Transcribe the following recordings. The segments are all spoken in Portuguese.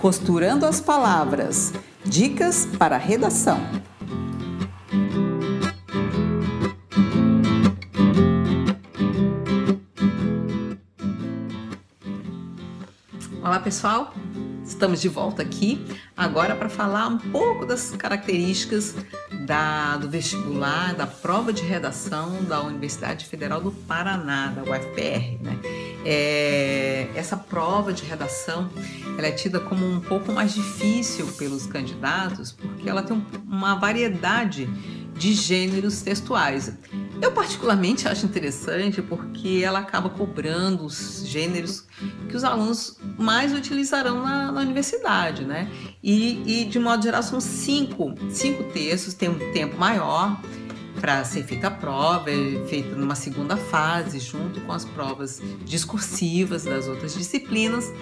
Costurando as palavras. Dicas para redação. Olá, pessoal. Estamos de volta aqui agora para falar um pouco das características da, do vestibular, da prova de redação da Universidade Federal do Paraná, da UFPR. Né? É, essa prova de redação ela é tida como um pouco mais difícil pelos candidatos porque ela tem uma variedade de gêneros textuais. Eu particularmente acho interessante porque ela acaba cobrando os gêneros que os alunos mais utilizarão na, na universidade, né? E, e, de modo geral são cinco, cinco textos, tem um tempo maior para ser feita a prova, é feita numa segunda fase, junto com as provas discursivas das outras disciplinas.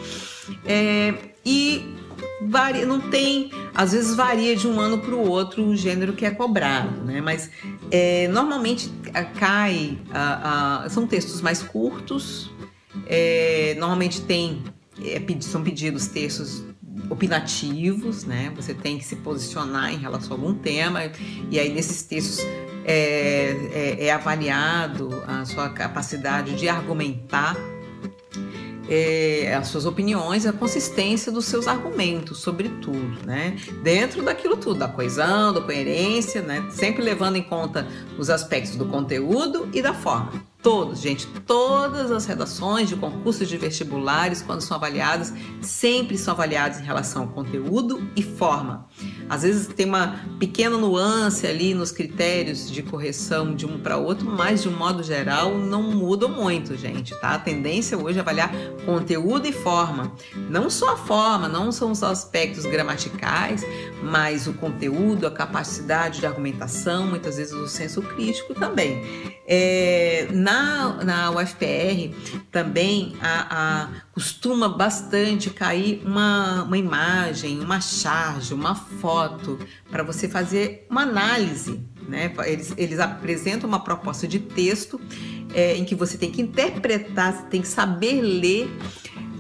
É, e varia, não tem, às vezes varia de um ano para o outro o gênero que é cobrado, né? Mas é, normalmente cai, são textos mais curtos, é, normalmente tem, é, são pedidos textos opinativos, né? Você tem que se posicionar em relação a algum tema e aí nesses textos é, é, é avaliado a sua capacidade de argumentar é, as suas opiniões a consistência dos seus argumentos sobre tudo, né? Dentro daquilo tudo, da coesão, da coerência, né? Sempre levando em conta os aspectos do conteúdo e da forma. Todos, gente, todas as redações de concursos de vestibulares, quando são avaliadas, sempre são avaliadas em relação ao conteúdo e forma. Às vezes tem uma pequena nuance ali nos critérios de correção de um para outro, mas de um modo geral não mudam muito, gente, tá? A tendência hoje é avaliar conteúdo e forma. Não só a forma, não são os aspectos gramaticais, mas o conteúdo, a capacidade de argumentação, muitas vezes o senso crítico também. É, na, na UFPR também a, a, costuma bastante cair uma, uma imagem, uma charge, uma foto para você fazer uma análise. Né? Eles, eles apresentam uma proposta de texto é, em que você tem que interpretar, tem que saber ler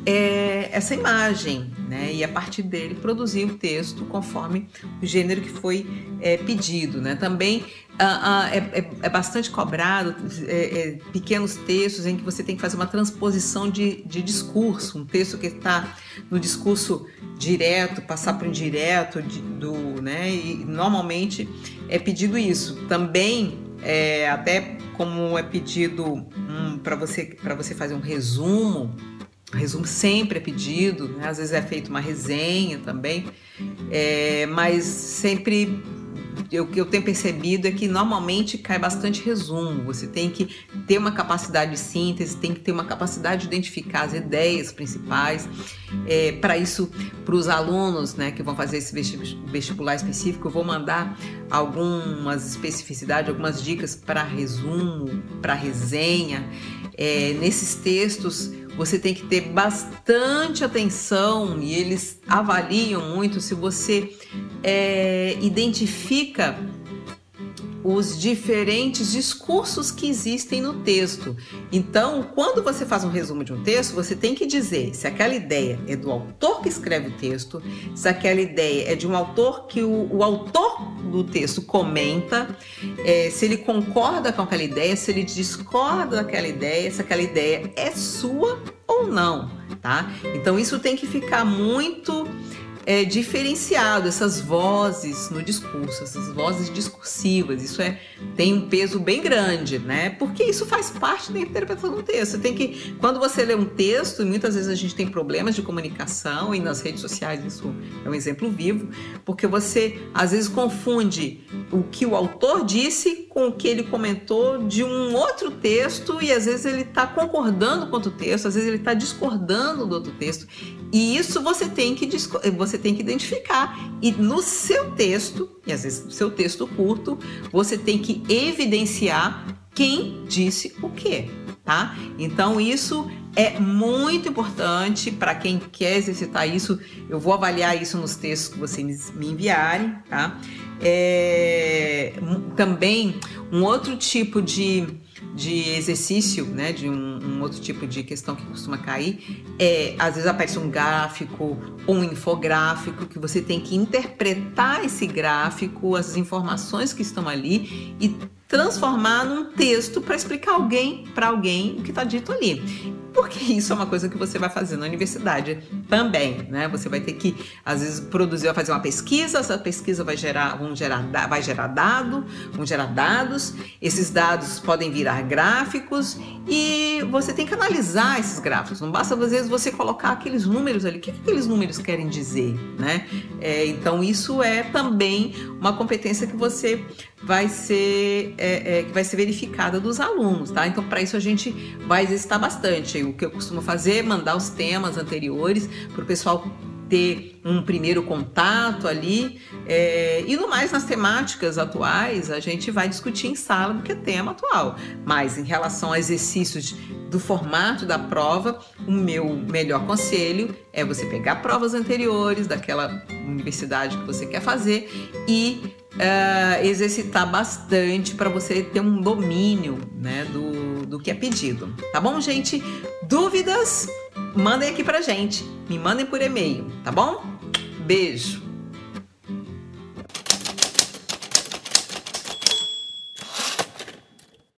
é, essa imagem, né? E a partir dele produzir o texto conforme o gênero que foi é, pedido, né? Também ah, ah, é, é, é, bastante cobrado é, é, pequenos textos em que você tem que fazer uma transposição de, de discurso, um texto que está no discurso direto, passar para o indireto de, do, né? E normalmente é pedido isso. Também até como é pedido um, para você para você fazer um resumo resumo sempre é pedido, né? às vezes é feita uma resenha também, é, mas sempre o que eu tenho percebido é que normalmente cai bastante resumo. Você tem que ter uma capacidade de síntese, tem que ter uma capacidade de identificar as ideias principais. É, para isso, para os alunos né, que vão fazer esse vestibular específico, eu vou mandar algumas especificidades, algumas dicas para resumo, para resenha. É, nesses textos você tem que ter bastante atenção e eles avaliam muito se você é, identifica os diferentes discursos que existem no texto. Então, quando você faz um resumo de um texto, você tem que dizer se aquela ideia é do autor que escreve o texto, se aquela ideia é de um autor que o, o autor do texto comenta, é, se ele concorda com aquela ideia, se ele discorda daquela ideia, se aquela ideia é sua ou não, tá? Então, isso tem que ficar muito é, diferenciado essas vozes no discurso, essas vozes discursivas. Isso é tem um peso bem grande, né? Porque isso faz parte da interpretação do texto. Você tem que, quando você lê um texto, muitas vezes a gente tem problemas de comunicação e nas redes sociais isso é um exemplo vivo, porque você às vezes confunde o que o autor disse com o que ele comentou de um outro texto e às vezes ele está concordando com outro texto, às vezes ele está discordando do outro texto. E isso você tem que você tem que identificar. E no seu texto, e às vezes no seu texto curto, você tem que evidenciar quem disse o quê, tá? Então isso é muito importante para quem quer exercitar isso. Eu vou avaliar isso nos textos que vocês me enviarem, tá? É, também um outro tipo de, de exercício, né, de um, um, outro tipo de questão que costuma cair, é às vezes aparece um gráfico ou um infográfico que você tem que interpretar esse gráfico, as informações que estão ali e transformar num texto para explicar alguém para alguém o que está dito ali porque isso é uma coisa que você vai fazer na universidade também, né? Você vai ter que, às vezes, produzir, vai fazer uma pesquisa, essa pesquisa vai gerar, vão gerar, vai gerar dado, vão gerar dados, esses dados podem virar gráficos e você tem que analisar esses gráficos. Não basta, às vezes, você colocar aqueles números ali. O que, que aqueles números querem dizer, né? É, então, isso é também uma competência que você vai ser, é, é, vai ser verificada dos alunos, tá? Então, para isso a gente vai exercitar bastante. O que eu costumo fazer é mandar os temas anteriores para o pessoal ter um primeiro contato ali. É, e no mais, nas temáticas atuais, a gente vai discutir em sala, porque é tema atual. Mas em relação a exercícios do formato da prova, o meu melhor conselho é você pegar provas anteriores daquela universidade que você quer fazer e uh, exercitar bastante para você ter um domínio né, do, do que é pedido. Tá bom, gente? Dúvidas? Mandem aqui pra gente. Me mandem por e-mail, tá bom? Beijo!